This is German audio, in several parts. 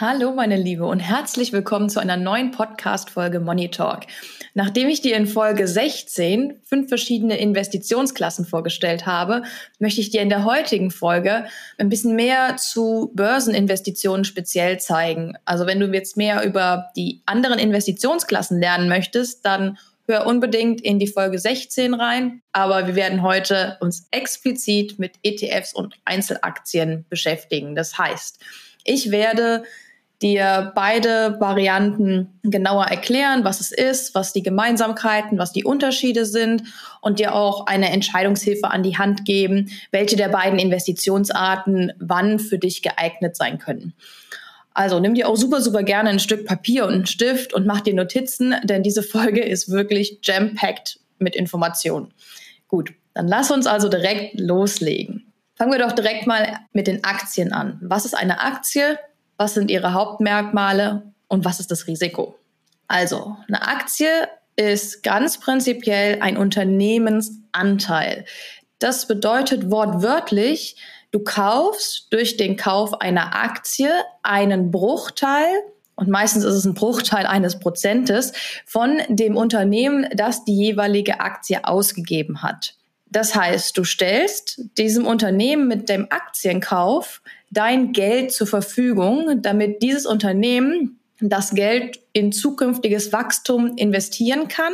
Hallo meine Liebe und herzlich willkommen zu einer neuen Podcast-Folge Money Talk. Nachdem ich dir in Folge 16 fünf verschiedene Investitionsklassen vorgestellt habe, möchte ich dir in der heutigen Folge ein bisschen mehr zu Börseninvestitionen speziell zeigen. Also wenn du jetzt mehr über die anderen Investitionsklassen lernen möchtest, dann hör unbedingt in die Folge 16 rein. Aber wir werden heute uns explizit mit ETFs und Einzelaktien beschäftigen. Das heißt, ich werde dir beide Varianten genauer erklären, was es ist, was die Gemeinsamkeiten, was die Unterschiede sind und dir auch eine Entscheidungshilfe an die Hand geben, welche der beiden Investitionsarten wann für dich geeignet sein können. Also nimm dir auch super, super gerne ein Stück Papier und einen Stift und mach dir Notizen, denn diese Folge ist wirklich jam-packed mit Informationen. Gut, dann lass uns also direkt loslegen. Fangen wir doch direkt mal mit den Aktien an. Was ist eine Aktie? Was sind ihre Hauptmerkmale und was ist das Risiko. Also, eine Aktie ist ganz prinzipiell ein Unternehmensanteil. Das bedeutet wortwörtlich, du kaufst durch den Kauf einer Aktie einen Bruchteil und meistens ist es ein Bruchteil eines Prozentes von dem Unternehmen, das die jeweilige Aktie ausgegeben hat. Das heißt, du stellst diesem Unternehmen mit dem Aktienkauf dein Geld zur Verfügung, damit dieses Unternehmen das Geld in zukünftiges Wachstum investieren kann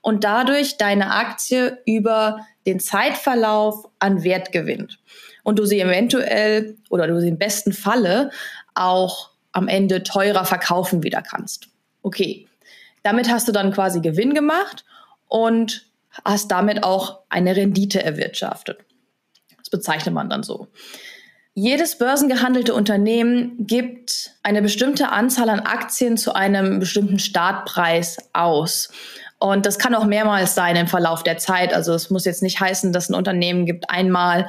und dadurch deine Aktie über den Zeitverlauf an Wert gewinnt. Und du sie eventuell oder du sie im besten Falle auch am Ende teurer verkaufen wieder kannst. Okay, damit hast du dann quasi Gewinn gemacht und hast damit auch eine Rendite erwirtschaftet. Das bezeichnet man dann so. Jedes börsengehandelte Unternehmen gibt eine bestimmte Anzahl an Aktien zu einem bestimmten Startpreis aus. Und das kann auch mehrmals sein im Verlauf der Zeit. Also es muss jetzt nicht heißen, dass ein Unternehmen gibt einmal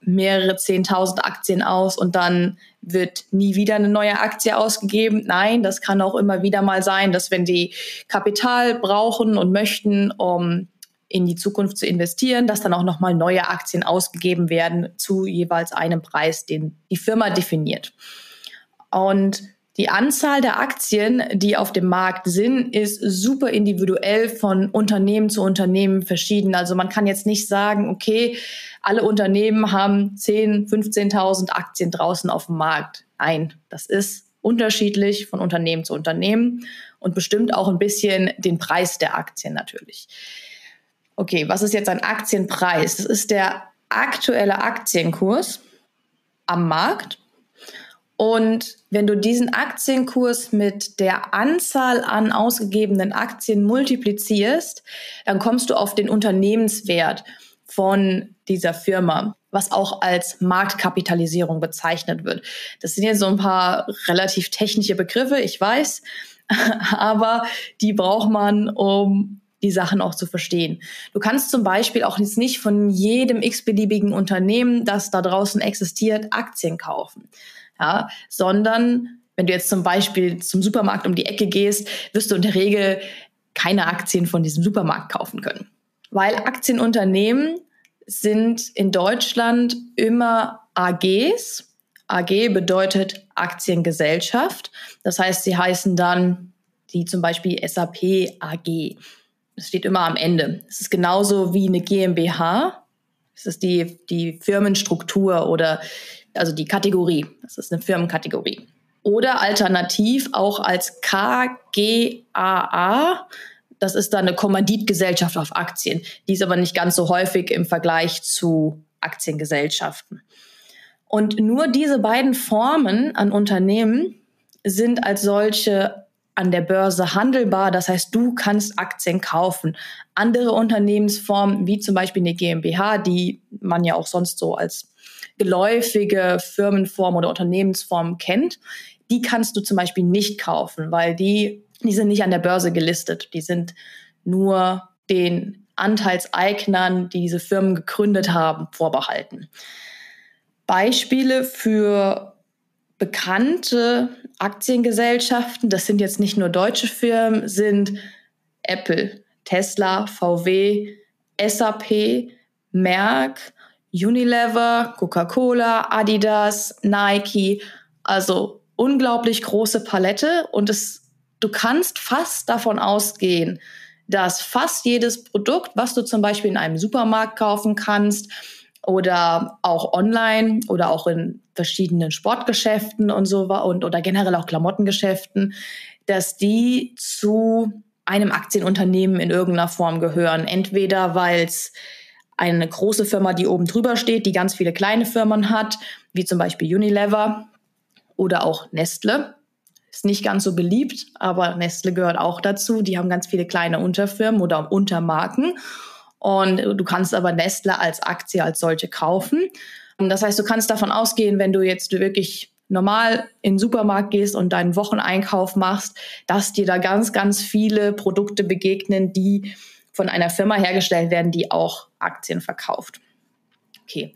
mehrere zehntausend Aktien aus und dann wird nie wieder eine neue Aktie ausgegeben. Nein, das kann auch immer wieder mal sein, dass wenn die Kapital brauchen und möchten, um in die Zukunft zu investieren, dass dann auch nochmal neue Aktien ausgegeben werden zu jeweils einem Preis, den die Firma definiert. Und die Anzahl der Aktien, die auf dem Markt sind, ist super individuell von Unternehmen zu Unternehmen verschieden. Also man kann jetzt nicht sagen, okay, alle Unternehmen haben 10, 15.000 Aktien draußen auf dem Markt. Nein, das ist unterschiedlich von Unternehmen zu Unternehmen und bestimmt auch ein bisschen den Preis der Aktien natürlich okay, was ist jetzt ein Aktienpreis? Das ist der aktuelle Aktienkurs am Markt. Und wenn du diesen Aktienkurs mit der Anzahl an ausgegebenen Aktien multiplizierst, dann kommst du auf den Unternehmenswert von dieser Firma, was auch als Marktkapitalisierung bezeichnet wird. Das sind jetzt so ein paar relativ technische Begriffe, ich weiß, aber die braucht man, um die Sachen auch zu verstehen. Du kannst zum Beispiel auch jetzt nicht von jedem x-beliebigen Unternehmen, das da draußen existiert, Aktien kaufen, ja, sondern wenn du jetzt zum Beispiel zum Supermarkt um die Ecke gehst, wirst du in der Regel keine Aktien von diesem Supermarkt kaufen können. Weil Aktienunternehmen sind in Deutschland immer AGs. AG bedeutet Aktiengesellschaft. Das heißt, sie heißen dann die zum Beispiel SAP AG. Das steht immer am Ende. Es ist genauso wie eine GmbH. Es ist die, die Firmenstruktur oder also die Kategorie. Das ist eine Firmenkategorie. Oder alternativ auch als KGAA. Das ist dann eine Kommanditgesellschaft auf Aktien. Die ist aber nicht ganz so häufig im Vergleich zu Aktiengesellschaften. Und nur diese beiden Formen an Unternehmen sind als solche an der Börse handelbar. Das heißt, du kannst Aktien kaufen. Andere Unternehmensformen, wie zum Beispiel eine GmbH, die man ja auch sonst so als geläufige Firmenform oder Unternehmensform kennt, die kannst du zum Beispiel nicht kaufen, weil die, die sind nicht an der Börse gelistet. Die sind nur den Anteilseignern, die diese Firmen gegründet haben, vorbehalten. Beispiele für bekannte Aktiengesellschaften, das sind jetzt nicht nur deutsche Firmen, sind Apple, Tesla, VW, SAP, Merck, Unilever, Coca-Cola, Adidas, Nike, also unglaublich große Palette und es, du kannst fast davon ausgehen, dass fast jedes Produkt, was du zum Beispiel in einem Supermarkt kaufen kannst oder auch online oder auch in verschiedenen Sportgeschäften und so und oder generell auch Klamottengeschäften, dass die zu einem Aktienunternehmen in irgendeiner Form gehören. Entweder weil es eine große Firma, die oben drüber steht, die ganz viele kleine Firmen hat, wie zum Beispiel Unilever oder auch Nestle. Ist nicht ganz so beliebt, aber Nestle gehört auch dazu. Die haben ganz viele kleine Unterfirmen oder Untermarken. Und du kannst aber Nestle als Aktie als solche kaufen. Das heißt, du kannst davon ausgehen, wenn du jetzt wirklich normal in den Supermarkt gehst und deinen Wocheneinkauf machst, dass dir da ganz, ganz viele Produkte begegnen, die von einer Firma hergestellt werden, die auch Aktien verkauft. Okay.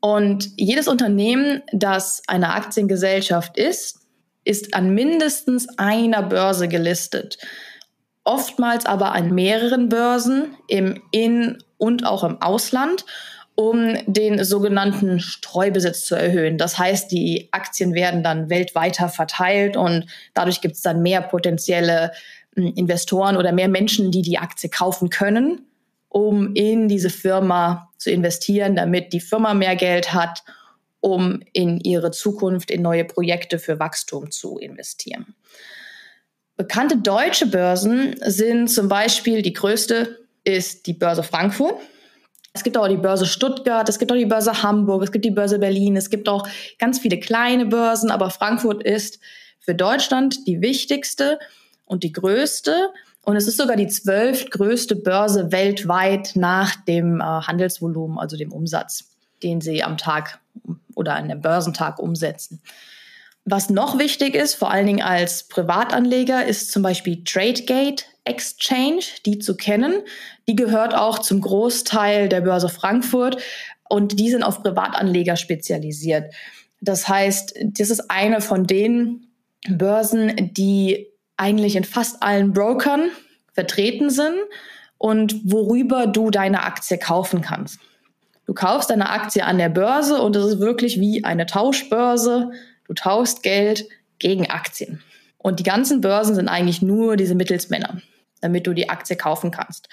Und jedes Unternehmen, das eine Aktiengesellschaft ist, ist an mindestens einer Börse gelistet. Oftmals aber an mehreren Börsen im In- und auch im Ausland um den sogenannten Streubesitz zu erhöhen. Das heißt, die Aktien werden dann weltweiter verteilt und dadurch gibt es dann mehr potenzielle hm, Investoren oder mehr Menschen, die die Aktie kaufen können, um in diese Firma zu investieren, damit die Firma mehr Geld hat, um in ihre Zukunft, in neue Projekte für Wachstum zu investieren. Bekannte deutsche Börsen sind zum Beispiel die größte ist die Börse Frankfurt. Es gibt auch die Börse Stuttgart, es gibt auch die Börse Hamburg, es gibt die Börse Berlin, es gibt auch ganz viele kleine Börsen, aber Frankfurt ist für Deutschland die wichtigste und die größte. Und es ist sogar die zwölftgrößte Börse weltweit nach dem äh, Handelsvolumen, also dem Umsatz, den sie am Tag oder an dem Börsentag umsetzen. Was noch wichtig ist, vor allen Dingen als Privatanleger, ist zum Beispiel TradeGate Exchange, die zu kennen. Die gehört auch zum Großteil der Börse Frankfurt und die sind auf Privatanleger spezialisiert. Das heißt, das ist eine von den Börsen, die eigentlich in fast allen Brokern vertreten sind und worüber du deine Aktie kaufen kannst. Du kaufst deine Aktie an der Börse und es ist wirklich wie eine Tauschbörse. Du tauschst Geld gegen Aktien. Und die ganzen Börsen sind eigentlich nur diese Mittelsmänner, damit du die Aktie kaufen kannst.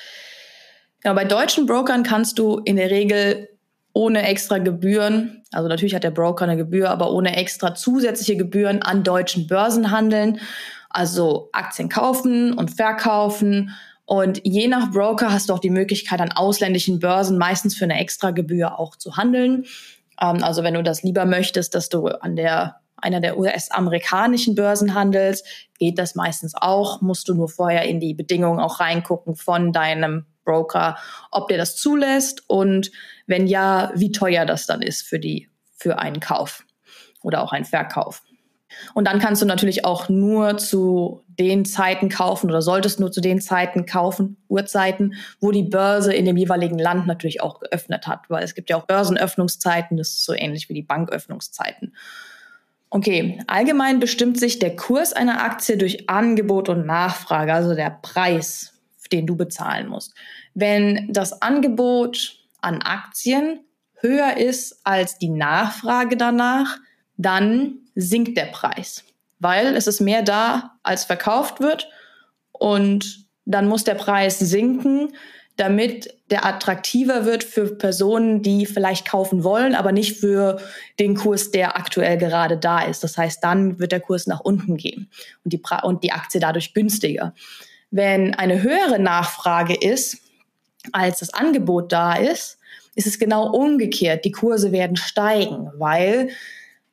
Ja, bei deutschen Brokern kannst du in der Regel ohne extra Gebühren, also natürlich hat der Broker eine Gebühr, aber ohne extra zusätzliche Gebühren an deutschen Börsen handeln. Also Aktien kaufen und verkaufen. Und je nach Broker hast du auch die Möglichkeit, an ausländischen Börsen meistens für eine extra Gebühr auch zu handeln. Ähm, also wenn du das lieber möchtest, dass du an der einer der US-amerikanischen Börsen handelst, geht das meistens auch. Musst du nur vorher in die Bedingungen auch reingucken von deinem Broker, ob der das zulässt und wenn ja, wie teuer das dann ist für die, für einen Kauf oder auch einen Verkauf. Und dann kannst du natürlich auch nur zu den Zeiten kaufen oder solltest nur zu den Zeiten kaufen, Uhrzeiten, wo die Börse in dem jeweiligen Land natürlich auch geöffnet hat, weil es gibt ja auch Börsenöffnungszeiten, das ist so ähnlich wie die Banköffnungszeiten. Okay, allgemein bestimmt sich der Kurs einer Aktie durch Angebot und Nachfrage, also der Preis, den du bezahlen musst. Wenn das Angebot an Aktien höher ist als die Nachfrage danach, dann sinkt der Preis, weil es ist mehr da, als verkauft wird und dann muss der Preis sinken, damit der attraktiver wird für Personen, die vielleicht kaufen wollen, aber nicht für den Kurs, der aktuell gerade da ist. Das heißt, dann wird der Kurs nach unten gehen und die, und die Aktie dadurch günstiger. Wenn eine höhere Nachfrage ist, als das Angebot da ist, ist es genau umgekehrt. Die Kurse werden steigen, weil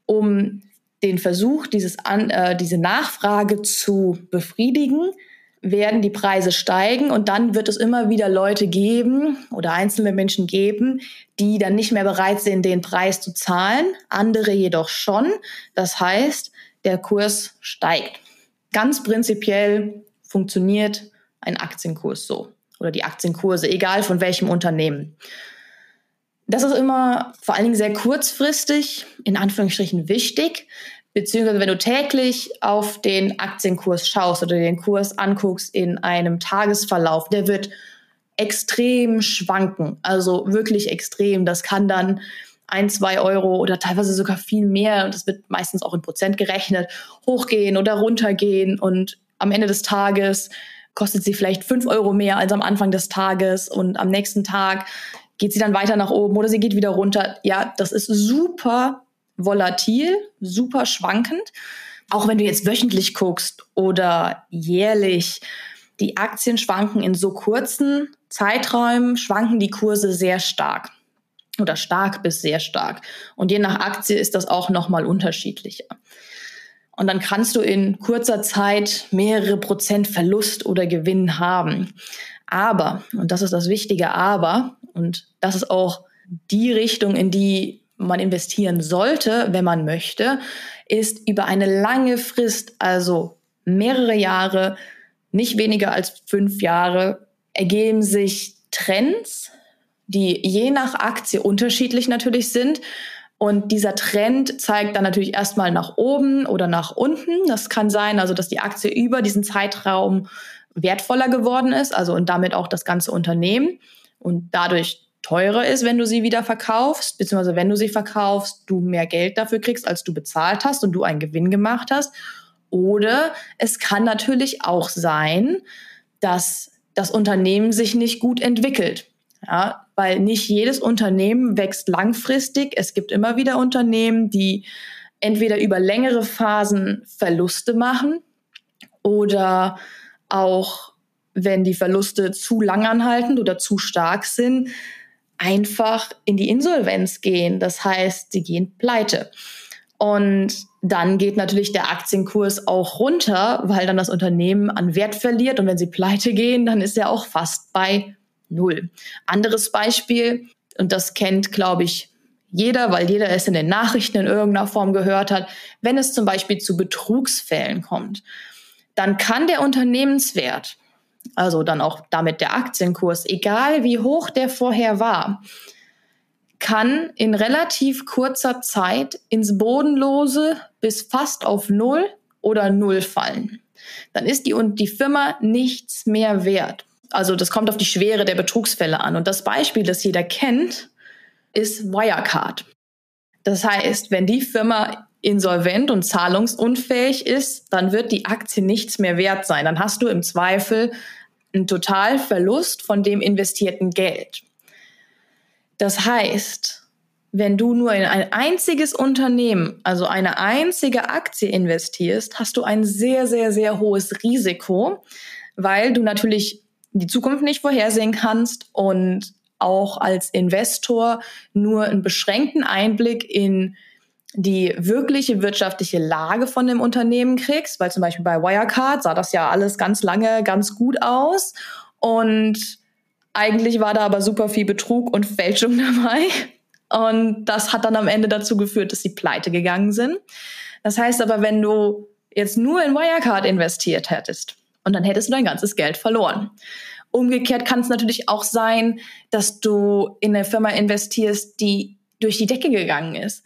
um den Versuch, dieses An, äh, diese Nachfrage zu befriedigen, werden die Preise steigen und dann wird es immer wieder Leute geben oder einzelne Menschen geben, die dann nicht mehr bereit sind, den Preis zu zahlen, andere jedoch schon. Das heißt, der Kurs steigt. Ganz prinzipiell funktioniert ein Aktienkurs so oder die Aktienkurse, egal von welchem Unternehmen. Das ist immer vor allen Dingen sehr kurzfristig, in Anführungsstrichen wichtig, beziehungsweise wenn du täglich auf den Aktienkurs schaust oder den Kurs anguckst in einem Tagesverlauf, der wird extrem schwanken, also wirklich extrem. Das kann dann ein, zwei Euro oder teilweise sogar viel mehr, und das wird meistens auch in Prozent gerechnet, hochgehen oder runtergehen. Und am Ende des Tages kostet sie vielleicht fünf Euro mehr als am Anfang des Tages. Und am nächsten Tag geht sie dann weiter nach oben oder sie geht wieder runter. Ja, das ist super volatil, super schwankend. Auch wenn du jetzt wöchentlich guckst oder jährlich, die Aktien schwanken in so kurzen Zeiträumen, schwanken die Kurse sehr stark oder stark bis sehr stark. Und je nach Aktie ist das auch nochmal unterschiedlicher. Und dann kannst du in kurzer Zeit mehrere Prozent Verlust oder Gewinn haben. Aber, und das ist das wichtige Aber, und das ist auch die Richtung, in die man investieren sollte, wenn man möchte, ist über eine lange Frist, also mehrere Jahre, nicht weniger als fünf Jahre, ergeben sich Trends, die je nach Aktie unterschiedlich natürlich sind. Und dieser Trend zeigt dann natürlich erstmal nach oben oder nach unten. Das kann sein, also dass die Aktie über diesen Zeitraum wertvoller geworden ist, also und damit auch das ganze Unternehmen und dadurch teurer ist, wenn du sie wieder verkaufst, beziehungsweise wenn du sie verkaufst, du mehr Geld dafür kriegst, als du bezahlt hast und du einen Gewinn gemacht hast. Oder es kann natürlich auch sein, dass das Unternehmen sich nicht gut entwickelt. Ja, weil nicht jedes Unternehmen wächst langfristig. Es gibt immer wieder Unternehmen, die entweder über längere Phasen Verluste machen oder auch, wenn die Verluste zu lang anhalten oder zu stark sind, einfach in die Insolvenz gehen. Das heißt, sie gehen pleite. Und dann geht natürlich der Aktienkurs auch runter, weil dann das Unternehmen an Wert verliert. Und wenn sie pleite gehen, dann ist er auch fast bei Null. Anderes Beispiel, und das kennt, glaube ich, jeder, weil jeder es in den Nachrichten in irgendeiner Form gehört hat, wenn es zum Beispiel zu Betrugsfällen kommt, dann kann der Unternehmenswert also dann auch damit der Aktienkurs, egal wie hoch der vorher war, kann in relativ kurzer Zeit ins Bodenlose bis fast auf Null oder Null fallen. Dann ist die und die Firma nichts mehr wert. Also das kommt auf die Schwere der Betrugsfälle an. Und das Beispiel, das jeder kennt, ist Wirecard. Das heißt, wenn die Firma insolvent und zahlungsunfähig ist, dann wird die Aktie nichts mehr wert sein. Dann hast du im Zweifel einen Totalverlust von dem investierten Geld. Das heißt, wenn du nur in ein einziges Unternehmen, also eine einzige Aktie investierst, hast du ein sehr, sehr, sehr hohes Risiko, weil du natürlich die Zukunft nicht vorhersehen kannst und auch als Investor nur einen beschränkten Einblick in die wirkliche wirtschaftliche Lage von dem Unternehmen kriegst, weil zum Beispiel bei Wirecard sah das ja alles ganz lange ganz gut aus und eigentlich war da aber super viel Betrug und Fälschung dabei und das hat dann am Ende dazu geführt, dass sie pleite gegangen sind. Das heißt aber, wenn du jetzt nur in Wirecard investiert hättest und dann hättest du dein ganzes Geld verloren. Umgekehrt kann es natürlich auch sein, dass du in eine Firma investierst, die durch die Decke gegangen ist.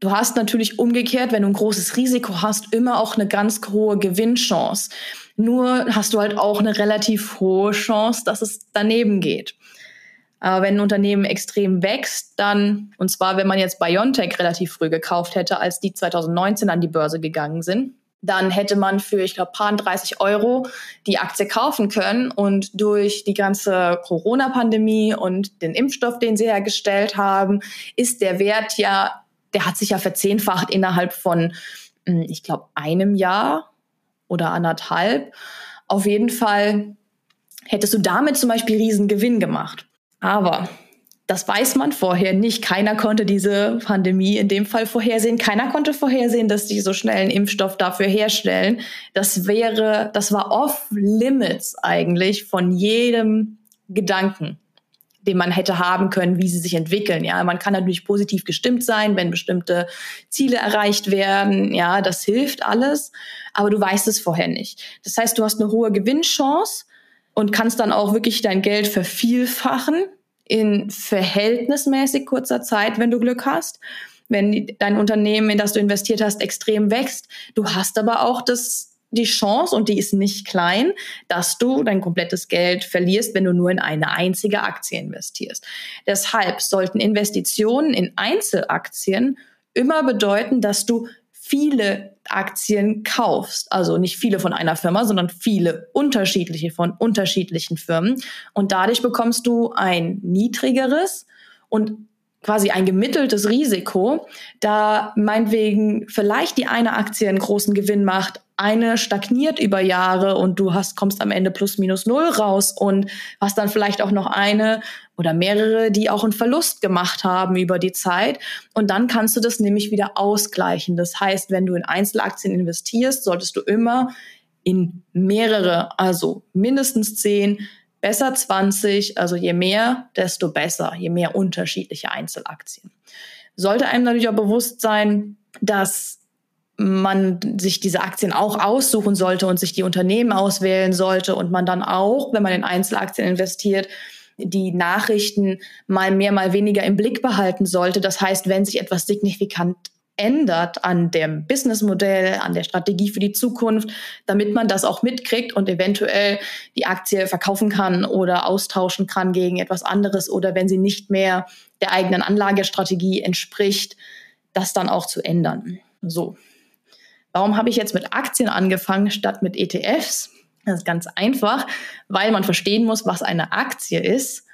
Du hast natürlich umgekehrt, wenn du ein großes Risiko hast, immer auch eine ganz hohe Gewinnchance. Nur hast du halt auch eine relativ hohe Chance, dass es daneben geht. Aber wenn ein Unternehmen extrem wächst, dann, und zwar wenn man jetzt BioNTech relativ früh gekauft hätte, als die 2019 an die Börse gegangen sind, dann hätte man für, ich glaube, paar 30 Euro die Aktie kaufen können. Und durch die ganze Corona-Pandemie und den Impfstoff, den sie hergestellt haben, ist der Wert ja der hat sich ja verzehnfacht innerhalb von, hm, ich glaube, einem Jahr oder anderthalb. Auf jeden Fall hättest du damit zum Beispiel Riesengewinn gemacht. Aber das weiß man vorher nicht. Keiner konnte diese Pandemie in dem Fall vorhersehen. Keiner konnte vorhersehen, dass die so schnell einen Impfstoff dafür herstellen. Das wäre, das war off limits eigentlich von jedem Gedanken den man hätte haben können, wie sie sich entwickeln. Ja, man kann natürlich positiv gestimmt sein, wenn bestimmte Ziele erreicht werden. Ja, das hilft alles, aber du weißt es vorher nicht. Das heißt, du hast eine hohe Gewinnchance und kannst dann auch wirklich dein Geld vervielfachen in verhältnismäßig kurzer Zeit, wenn du Glück hast. Wenn dein Unternehmen, in das du investiert hast, extrem wächst. Du hast aber auch das die Chance, und die ist nicht klein, dass du dein komplettes Geld verlierst, wenn du nur in eine einzige Aktie investierst. Deshalb sollten Investitionen in Einzelaktien immer bedeuten, dass du viele Aktien kaufst. Also nicht viele von einer Firma, sondern viele unterschiedliche von unterschiedlichen Firmen. Und dadurch bekommst du ein niedrigeres und quasi ein gemitteltes Risiko, da meinetwegen vielleicht die eine Aktie einen großen Gewinn macht, eine stagniert über Jahre und du hast, kommst am Ende plus minus null raus und hast dann vielleicht auch noch eine oder mehrere, die auch einen Verlust gemacht haben über die Zeit. Und dann kannst du das nämlich wieder ausgleichen. Das heißt, wenn du in Einzelaktien investierst, solltest du immer in mehrere, also mindestens zehn, besser 20, also je mehr, desto besser, je mehr unterschiedliche Einzelaktien. Sollte einem natürlich auch bewusst sein, dass man sich diese Aktien auch aussuchen sollte und sich die Unternehmen auswählen sollte und man dann auch, wenn man in Einzelaktien investiert, die Nachrichten mal mehr, mal weniger im Blick behalten sollte. Das heißt, wenn sich etwas signifikant ändert an dem Businessmodell, an der Strategie für die Zukunft, damit man das auch mitkriegt und eventuell die Aktie verkaufen kann oder austauschen kann gegen etwas anderes oder wenn sie nicht mehr der eigenen Anlagestrategie entspricht, das dann auch zu ändern. So. Warum habe ich jetzt mit Aktien angefangen statt mit ETFs? Das ist ganz einfach, weil man verstehen muss, was eine Aktie ist,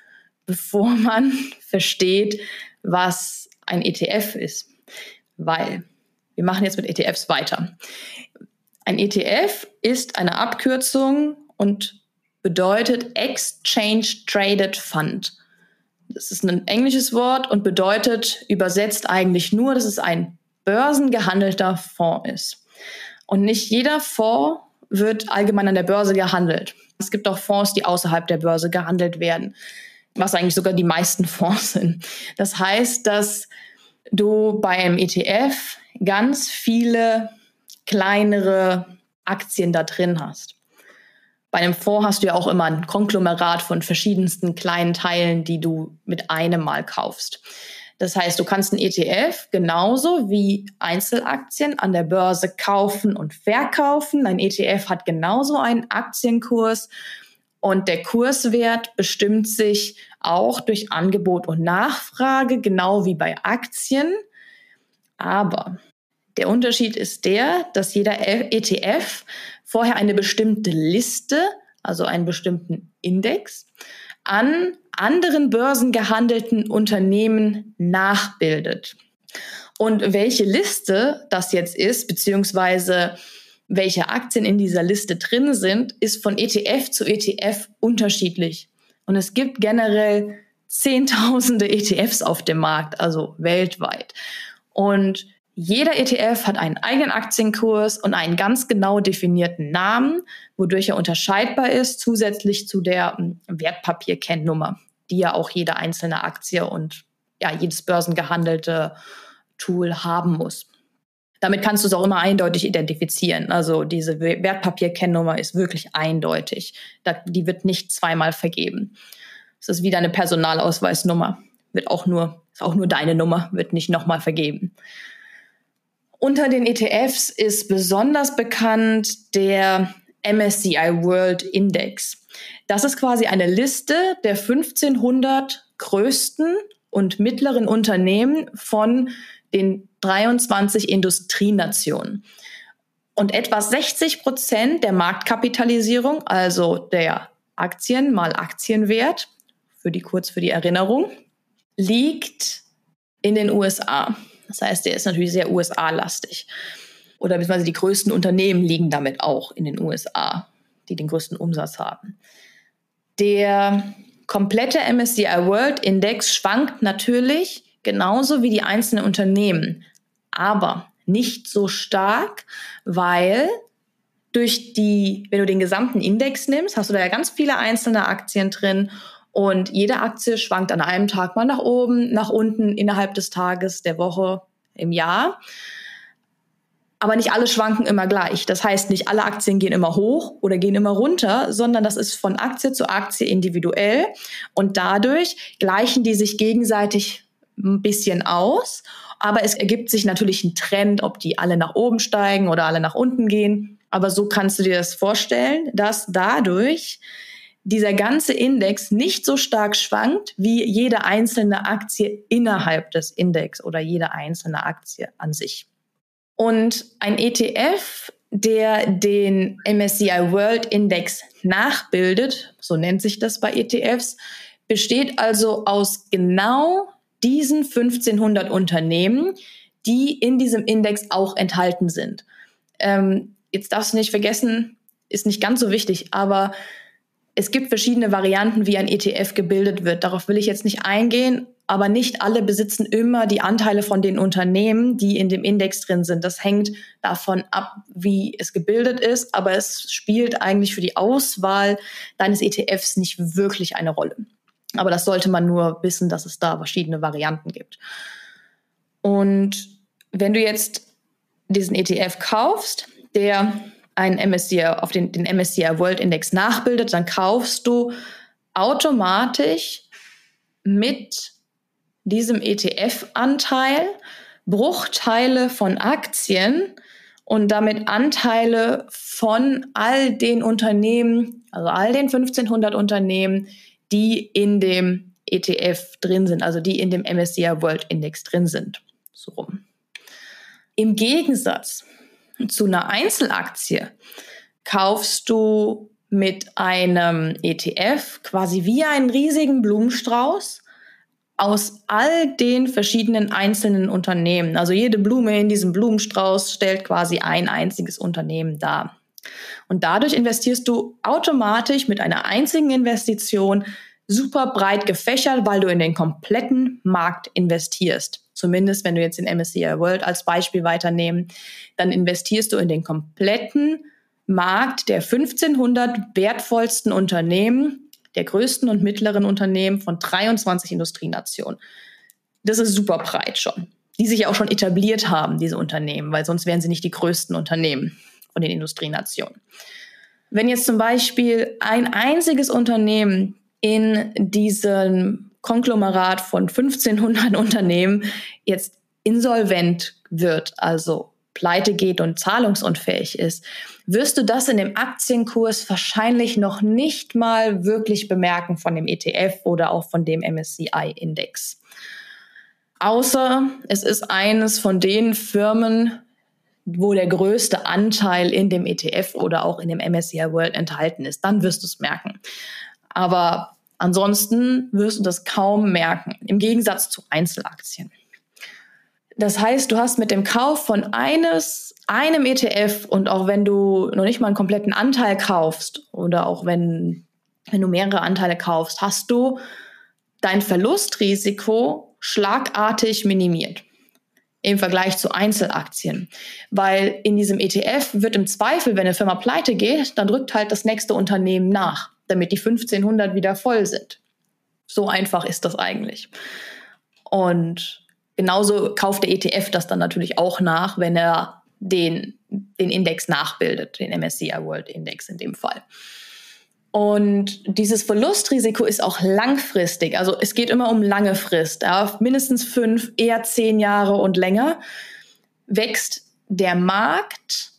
bevor man versteht, was ein ETF ist. Weil wir machen jetzt mit ETFs weiter. Ein ETF ist eine Abkürzung und bedeutet Exchange Traded Fund. Das ist ein englisches Wort und bedeutet übersetzt eigentlich nur, dass es ein börsengehandelter Fonds ist. Und nicht jeder Fonds wird allgemein an der Börse gehandelt. Es gibt auch Fonds, die außerhalb der Börse gehandelt werden, was eigentlich sogar die meisten Fonds sind. Das heißt, dass du bei einem ETF ganz viele kleinere Aktien da drin hast. Bei einem Fonds hast du ja auch immer ein Konglomerat von verschiedensten kleinen Teilen, die du mit einem Mal kaufst. Das heißt, du kannst einen ETF genauso wie Einzelaktien an der Börse kaufen und verkaufen. Ein ETF hat genauso einen Aktienkurs und der Kurswert bestimmt sich auch durch Angebot und Nachfrage, genau wie bei Aktien. Aber der Unterschied ist der, dass jeder ETF vorher eine bestimmte Liste, also einen bestimmten Index, an anderen börsengehandelten Unternehmen nachbildet. Und welche Liste das jetzt ist, beziehungsweise welche Aktien in dieser Liste drin sind, ist von ETF zu ETF unterschiedlich. Und es gibt generell Zehntausende ETFs auf dem Markt, also weltweit. Und jeder ETF hat einen eigenen Aktienkurs und einen ganz genau definierten Namen, wodurch er unterscheidbar ist, zusätzlich zu der hm, Wertpapierkennnummer, die ja auch jede einzelne Aktie und ja, jedes börsengehandelte Tool haben muss. Damit kannst du es auch immer eindeutig identifizieren. Also diese Wertpapierkennnummer ist wirklich eindeutig. die wird nicht zweimal vergeben. Es ist wie deine Personalausweisnummer. Wird auch nur, ist auch nur deine Nummer, wird nicht nochmal vergeben. Unter den ETFs ist besonders bekannt der MSCI World Index. Das ist quasi eine Liste der 1500 größten und mittleren Unternehmen von den 23 Industrienationen. Und etwa 60 Prozent der Marktkapitalisierung, also der Aktien mal Aktienwert, für die kurz für die Erinnerung, liegt in den USA. Das heißt, der ist natürlich sehr USA-lastig. Oder beziehungsweise die größten Unternehmen liegen damit auch in den USA, die den größten Umsatz haben. Der komplette MSCI World Index schwankt natürlich genauso wie die einzelnen Unternehmen, aber nicht so stark, weil durch die, wenn du den gesamten Index nimmst, hast du da ja ganz viele einzelne Aktien drin Und jede Aktie schwankt an einem Tag mal nach oben, nach unten innerhalb des Tages, der Woche, im Jahr. Aber nicht alle schwanken immer gleich. Das heißt, nicht alle Aktien gehen immer hoch oder gehen immer runter, sondern das ist von Aktie zu Aktie individuell. Und dadurch gleichen die sich gegenseitig ein bisschen aus. Aber es ergibt sich natürlich ein Trend, ob die alle nach oben steigen oder alle nach unten gehen. Aber so kannst du dir das vorstellen, dass dadurch dieser ganze Index nicht so stark schwankt wie jede einzelne Aktie innerhalb des Index oder jede einzelne Aktie an sich. Und ein ETF, der den MSCI World Index nachbildet, so nennt sich das bei ETFs, besteht also aus genau diesen 1500 Unternehmen, die in diesem Index auch enthalten sind. Ähm, jetzt darfst du nicht vergessen, ist nicht ganz so wichtig, aber es gibt verschiedene Varianten, wie ein ETF gebildet wird. Darauf will ich jetzt nicht eingehen, aber nicht alle besitzen immer die Anteile von den Unternehmen, die in dem Index drin sind. Das hängt davon ab, wie es gebildet ist, aber es spielt eigentlich für die Auswahl deines ETFs nicht wirklich eine Rolle. Aber das sollte man nur wissen, dass es da verschiedene Varianten gibt. Und wenn du jetzt diesen ETF kaufst, der einen MSCI auf den, den MSCI World Index nachbildet, dann kaufst du automatisch mit diesem ETF-Anteil Bruchteile von Aktien und damit Anteile von all den Unternehmen, also all den 1500 Unternehmen, die in dem ETF drin sind, also die in dem MSCI World Index drin sind. So rum. Im Gegensatz zu einer Einzelaktie kaufst du mit einem ETF quasi wie einen riesigen Blumenstrauß aus all den verschiedenen einzelnen Unternehmen. Also jede Blume in diesem Blumenstrauß stellt quasi ein einziges Unternehmen dar. Und dadurch investierst du automatisch mit einer einzigen Investition super breit gefächert, weil du in den kompletten Markt investierst. Zumindest wenn du jetzt den MSCI World als Beispiel weiternehmen, dann investierst du in den kompletten Markt der 1500 wertvollsten Unternehmen, der größten und mittleren Unternehmen von 23 Industrienationen. Das ist super breit schon. Die sich ja auch schon etabliert haben, diese Unternehmen, weil sonst wären sie nicht die größten Unternehmen von den Industrienationen. Wenn jetzt zum Beispiel ein einziges Unternehmen in diesem Konglomerat von 1500 Unternehmen jetzt insolvent wird, also pleite geht und zahlungsunfähig ist, wirst du das in dem Aktienkurs wahrscheinlich noch nicht mal wirklich bemerken von dem ETF oder auch von dem MSCI-Index. Außer es ist eines von den Firmen, wo der größte Anteil in dem ETF oder auch in dem MSCI World enthalten ist. Dann wirst du es merken. Aber ansonsten wirst du das kaum merken, im Gegensatz zu Einzelaktien. Das heißt, du hast mit dem Kauf von eines, einem ETF und auch wenn du noch nicht mal einen kompletten Anteil kaufst oder auch wenn, wenn du mehrere Anteile kaufst, hast du dein Verlustrisiko schlagartig minimiert im Vergleich zu Einzelaktien. Weil in diesem ETF wird im Zweifel, wenn eine Firma pleite geht, dann drückt halt das nächste Unternehmen nach, damit die 1500 wieder voll sind. So einfach ist das eigentlich. Und genauso kauft der ETF das dann natürlich auch nach, wenn er den, den Index nachbildet, den MSCI World Index in dem Fall. Und dieses Verlustrisiko ist auch langfristig. Also es geht immer um lange Frist. Ja, mindestens fünf, eher zehn Jahre und länger wächst der Markt.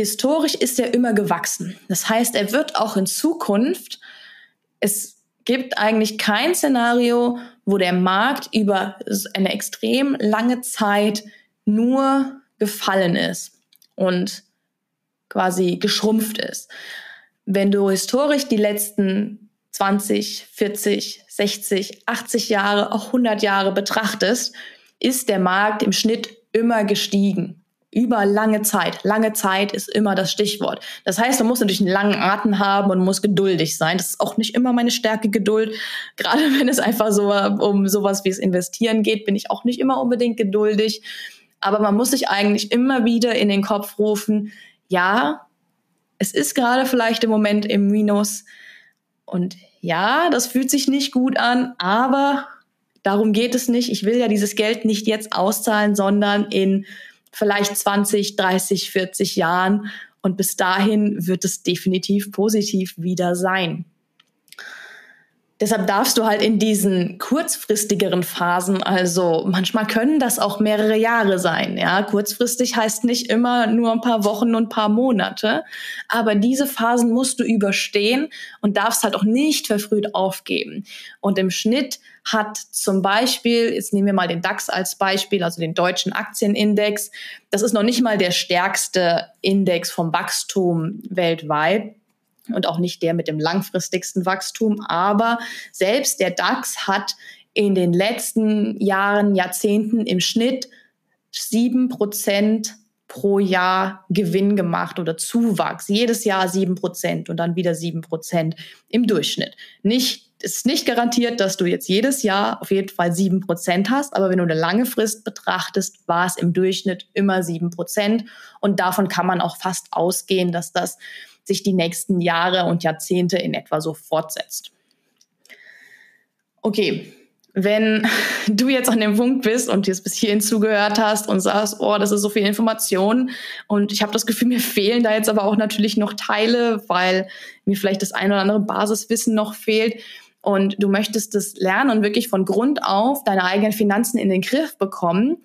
Historisch ist er immer gewachsen. Das heißt, er wird auch in Zukunft, es gibt eigentlich kein Szenario, wo der Markt über eine extrem lange Zeit nur gefallen ist und quasi geschrumpft ist wenn du historisch die letzten 20, 40, 60, 80 Jahre, auch 100 Jahre betrachtest, ist der Markt im Schnitt immer gestiegen. Über lange Zeit. Lange Zeit ist immer das Stichwort. Das heißt, man muss natürlich einen langen Atem haben und muss geduldig sein. Das ist auch nicht immer meine Stärke Geduld. Gerade wenn es einfach so um sowas wie das Investieren geht, bin ich auch nicht immer unbedingt geduldig. Aber man muss sich eigentlich immer wieder in den Kopf rufen, ja, es ist gerade vielleicht im Moment im Minus und ja, das fühlt sich nicht gut an, aber darum geht es nicht. Ich will ja dieses Geld nicht jetzt auszahlen, sondern in vielleicht 20, 30, 40 Jahren. Und bis dahin wird es definitiv positiv wieder sein. Deshalb darfst du halt in diesen kurzfristigeren Phasen, also manchmal können das auch mehrere Jahre sein, ja. Kurzfristig heißt nicht immer nur ein paar Wochen und ein paar Monate, aber diese Phasen musst du überstehen und darfst halt auch nicht verfrüht aufgeben. Und im Schnitt hat zum Beispiel, jetzt nehmen wir mal den DAX als Beispiel, also den deutschen Aktienindex, das ist noch nicht mal der stärkste Index vom Wachstum weltweit und auch nicht der mit dem langfristigsten Wachstum. Aber selbst der DAX hat in den letzten Jahren, Jahrzehnten im Schnitt sieben Prozent pro Jahr Gewinn gemacht oder Zuwachs. Jedes Jahr sieben Prozent und dann wieder sieben Prozent im Durchschnitt. Nicht es ist nicht garantiert, dass du jetzt jedes Jahr auf jeden Fall sieben Prozent hast, aber wenn du eine lange Frist betrachtest, war es im Durchschnitt immer sieben Prozent und davon kann man auch fast ausgehen, dass das sich die nächsten Jahre und Jahrzehnte in etwa so fortsetzt. Okay, wenn du jetzt an dem Punkt bist und jetzt bis hierhin zugehört hast und sagst, oh, das ist so viel Information und ich habe das Gefühl, mir fehlen da jetzt aber auch natürlich noch Teile, weil mir vielleicht das ein oder andere Basiswissen noch fehlt und du möchtest das lernen und wirklich von Grund auf deine eigenen Finanzen in den Griff bekommen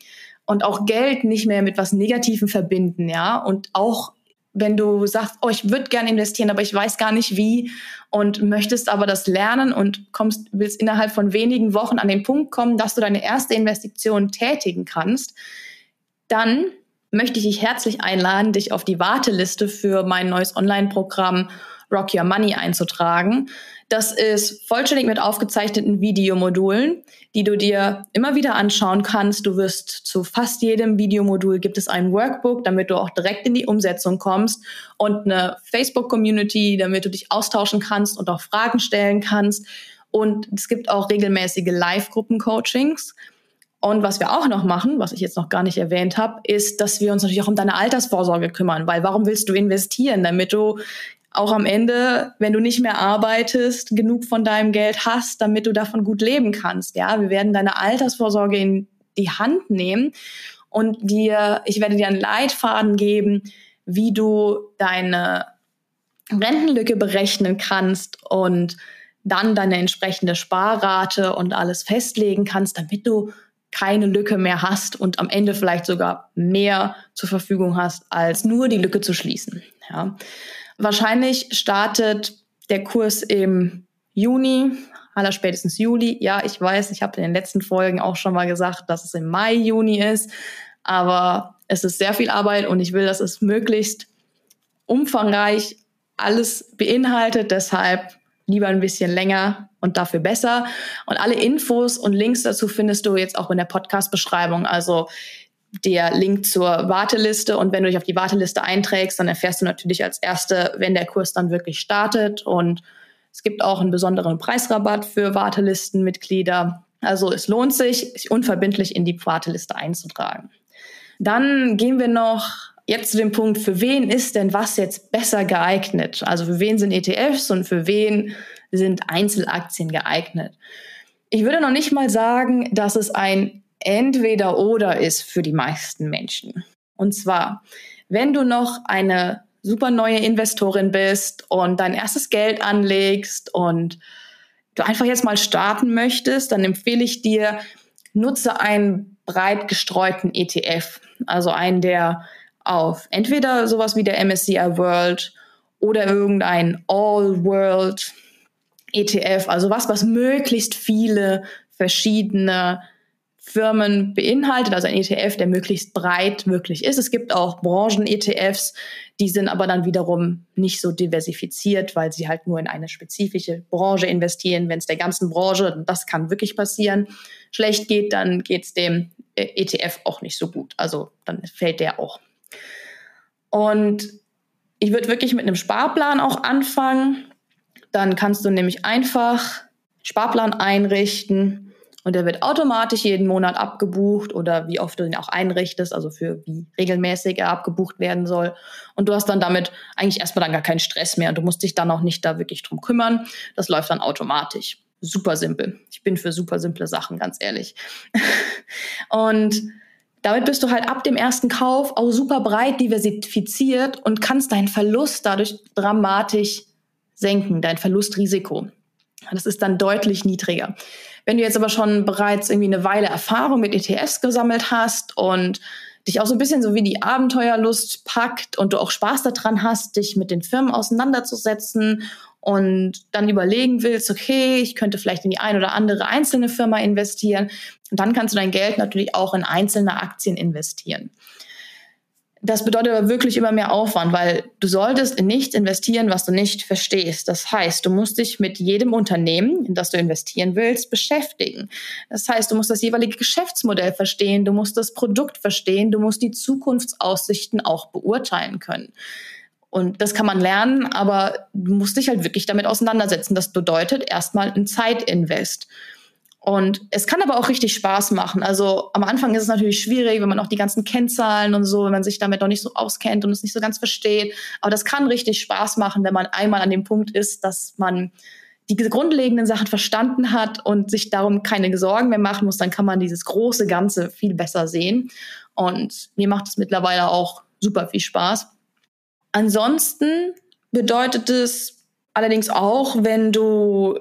und auch Geld nicht mehr mit was Negativem verbinden, ja, und auch wenn du sagst, oh, ich würde gerne investieren, aber ich weiß gar nicht wie und möchtest aber das lernen und kommst, willst innerhalb von wenigen Wochen an den Punkt kommen, dass du deine erste Investition tätigen kannst, dann möchte ich dich herzlich einladen, dich auf die Warteliste für mein neues Online-Programm Rock Your Money einzutragen. Das ist vollständig mit aufgezeichneten Videomodulen, die du dir immer wieder anschauen kannst. Du wirst zu fast jedem Videomodul gibt es ein Workbook, damit du auch direkt in die Umsetzung kommst und eine Facebook-Community, damit du dich austauschen kannst und auch Fragen stellen kannst. Und es gibt auch regelmäßige Live-Gruppen-Coachings. Und was wir auch noch machen, was ich jetzt noch gar nicht erwähnt habe, ist, dass wir uns natürlich auch um deine Altersvorsorge kümmern, weil warum willst du investieren, damit du auch am Ende, wenn du nicht mehr arbeitest, genug von deinem Geld hast, damit du davon gut leben kannst. Ja, wir werden deine Altersvorsorge in die Hand nehmen und dir, ich werde dir einen Leitfaden geben, wie du deine Rentenlücke berechnen kannst und dann deine entsprechende Sparrate und alles festlegen kannst, damit du keine Lücke mehr hast und am Ende vielleicht sogar mehr zur Verfügung hast, als nur die Lücke zu schließen. Ja. Wahrscheinlich startet der Kurs im Juni, aller spätestens Juli. Ja, ich weiß, ich habe in den letzten Folgen auch schon mal gesagt, dass es im Mai, Juni ist. Aber es ist sehr viel Arbeit und ich will, dass es möglichst umfangreich alles beinhaltet. Deshalb lieber ein bisschen länger und dafür besser. Und alle Infos und Links dazu findest du jetzt auch in der Podcast-Beschreibung. Also der Link zur Warteliste und wenn du dich auf die Warteliste einträgst, dann erfährst du natürlich als Erste, wenn der Kurs dann wirklich startet und es gibt auch einen besonderen Preisrabatt für Wartelistenmitglieder. Also es lohnt sich, sich unverbindlich in die Warteliste einzutragen. Dann gehen wir noch jetzt zu dem Punkt, für wen ist denn was jetzt besser geeignet? Also für wen sind ETFs und für wen sind Einzelaktien geeignet? Ich würde noch nicht mal sagen, dass es ein entweder oder ist für die meisten Menschen. Und zwar, wenn du noch eine super neue Investorin bist und dein erstes Geld anlegst und du einfach jetzt mal starten möchtest, dann empfehle ich dir, nutze einen breit gestreuten ETF, also einen, der auf entweder sowas wie der MSCI World oder irgendein All World ETF, also was, was möglichst viele verschiedene Firmen beinhaltet, also ein ETF, der möglichst breit möglich ist. Es gibt auch Branchen-ETFs, die sind aber dann wiederum nicht so diversifiziert, weil sie halt nur in eine spezifische Branche investieren. Wenn es der ganzen Branche, das kann wirklich passieren, schlecht geht, dann geht es dem äh, ETF auch nicht so gut. Also dann fällt der auch. Und ich würde wirklich mit einem Sparplan auch anfangen. Dann kannst du nämlich einfach Sparplan einrichten Und der wird automatisch jeden Monat abgebucht oder wie oft du ihn auch einrichtest, also für wie regelmäßig er abgebucht werden soll. Und du hast dann damit eigentlich erstmal dann gar keinen Stress mehr und du musst dich dann auch nicht da wirklich drum kümmern. Das läuft dann automatisch. Super simpel. Ich bin für super simple Sachen, ganz ehrlich. und damit bist du halt ab dem ersten Kauf auch super breit diversifiziert und kannst deinen Verlust dadurch dramatisch senken, dein Verlustrisiko. Das ist dann deutlich niedriger. Wenn du jetzt aber schon bereits irgendwie eine Weile Erfahrung mit ETFs gesammelt hast und dich auch so ein bisschen so wie die Abenteuerlust packt und du auch Spaß daran hast, dich mit den Firmen auseinanderzusetzen und dann überlegen willst, okay, ich könnte vielleicht in die ein oder andere einzelne Firma investieren, dann kannst du dein Geld natürlich auch in einzelne Aktien investieren. Das bedeutet aber wirklich immer mehr Aufwand, weil du solltest in nichts investieren, was du nicht verstehst. Das heißt, du musst dich mit jedem Unternehmen, in das du investieren willst, beschäftigen. Das heißt, du musst das jeweilige Geschäftsmodell verstehen, du musst das Produkt verstehen, du musst die Zukunftsaussichten auch beurteilen können. Und das kann man lernen, aber du musst dich halt wirklich damit auseinandersetzen. Das bedeutet erstmal ein Zeitinvest. Und es kann aber auch richtig Spaß machen. Also am Anfang ist es natürlich schwierig, wenn man auch die ganzen Kennzahlen und so, wenn man sich damit noch nicht so auskennt und es nicht so ganz versteht. Aber das kann richtig Spaß machen, wenn man einmal an dem Punkt ist, dass man die grundlegenden Sachen verstanden hat und sich darum keine Sorgen mehr machen muss, dann kann man dieses große Ganze viel besser sehen. Und mir macht es mittlerweile auch super viel Spaß. Ansonsten bedeutet es allerdings auch, wenn du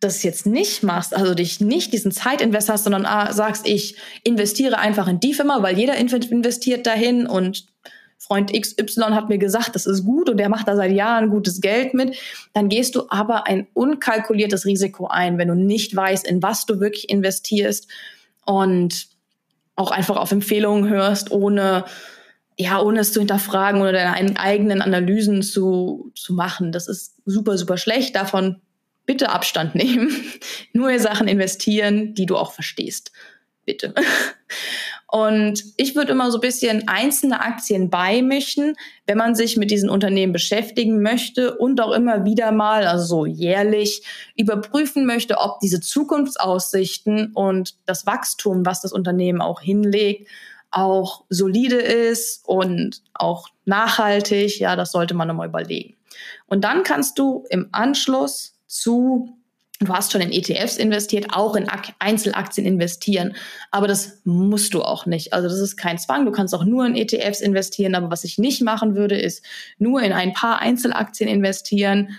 das jetzt nicht machst, also dich nicht diesen Zeitinvest hast, sondern ah, sagst, ich investiere einfach in die Firma, weil jeder investiert dahin und Freund XY hat mir gesagt, das ist gut und der macht da seit Jahren gutes Geld mit, dann gehst du aber ein unkalkuliertes Risiko ein, wenn du nicht weißt, in was du wirklich investierst und auch einfach auf Empfehlungen hörst, ohne ja, ohne es zu hinterfragen oder deine eigenen Analysen zu, zu machen. Das ist super, super schlecht. Davon bitte Abstand nehmen. Nur Sachen investieren, die du auch verstehst. Bitte. Und ich würde immer so ein bisschen einzelne Aktien beimischen, wenn man sich mit diesen Unternehmen beschäftigen möchte und auch immer wieder mal, also so jährlich, überprüfen möchte, ob diese Zukunftsaussichten und das Wachstum, was das Unternehmen auch hinlegt, auch solide ist und auch nachhaltig, ja, das sollte man nochmal überlegen. Und dann kannst du im Anschluss zu Du hast schon in ETFs investiert, auch in Einzelaktien investieren. Aber das musst du auch nicht. Also das ist kein Zwang. Du kannst auch nur in ETFs investieren. Aber was ich nicht machen würde, ist nur in ein paar Einzelaktien investieren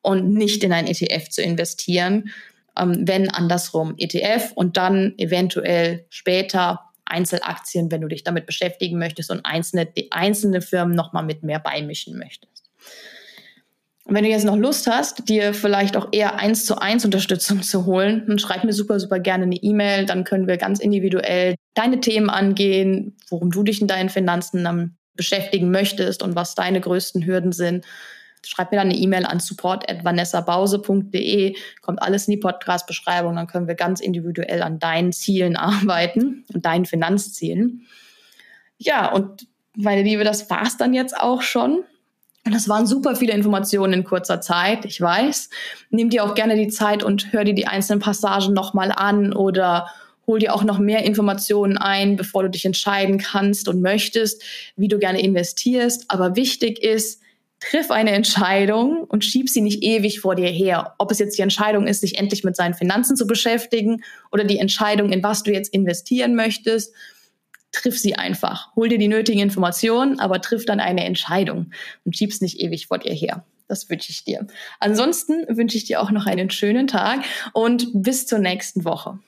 und nicht in ein ETF zu investieren. Ähm, wenn andersrum ETF und dann eventuell später Einzelaktien, wenn du dich damit beschäftigen möchtest und einzelne, einzelne Firmen nochmal mit mehr beimischen möchtest. Und wenn du jetzt noch Lust hast, dir vielleicht auch eher eins zu eins Unterstützung zu holen, dann schreib mir super, super gerne eine E-Mail. Dann können wir ganz individuell deine Themen angehen, worum du dich in deinen Finanzen beschäftigen möchtest und was deine größten Hürden sind schreib mir dann eine E-Mail an support.vanessabause.de, kommt alles in die Podcast-Beschreibung, dann können wir ganz individuell an deinen Zielen arbeiten und deinen Finanzzielen. Ja, und meine Liebe, das war's dann jetzt auch schon. Das waren super viele Informationen in kurzer Zeit, ich weiß. Nimm dir auch gerne die Zeit und hör dir die einzelnen Passagen nochmal an oder hol dir auch noch mehr Informationen ein, bevor du dich entscheiden kannst und möchtest, wie du gerne investierst. Aber wichtig ist, triff eine Entscheidung und schieb sie nicht ewig vor dir her. Ob es jetzt die Entscheidung ist, sich endlich mit seinen Finanzen zu beschäftigen oder die Entscheidung, in was du jetzt investieren möchtest, triff sie einfach. Hol dir die nötigen Informationen, aber triff dann eine Entscheidung und schieb's nicht ewig vor dir her. Das wünsche ich dir. Ansonsten wünsche ich dir auch noch einen schönen Tag und bis zur nächsten Woche.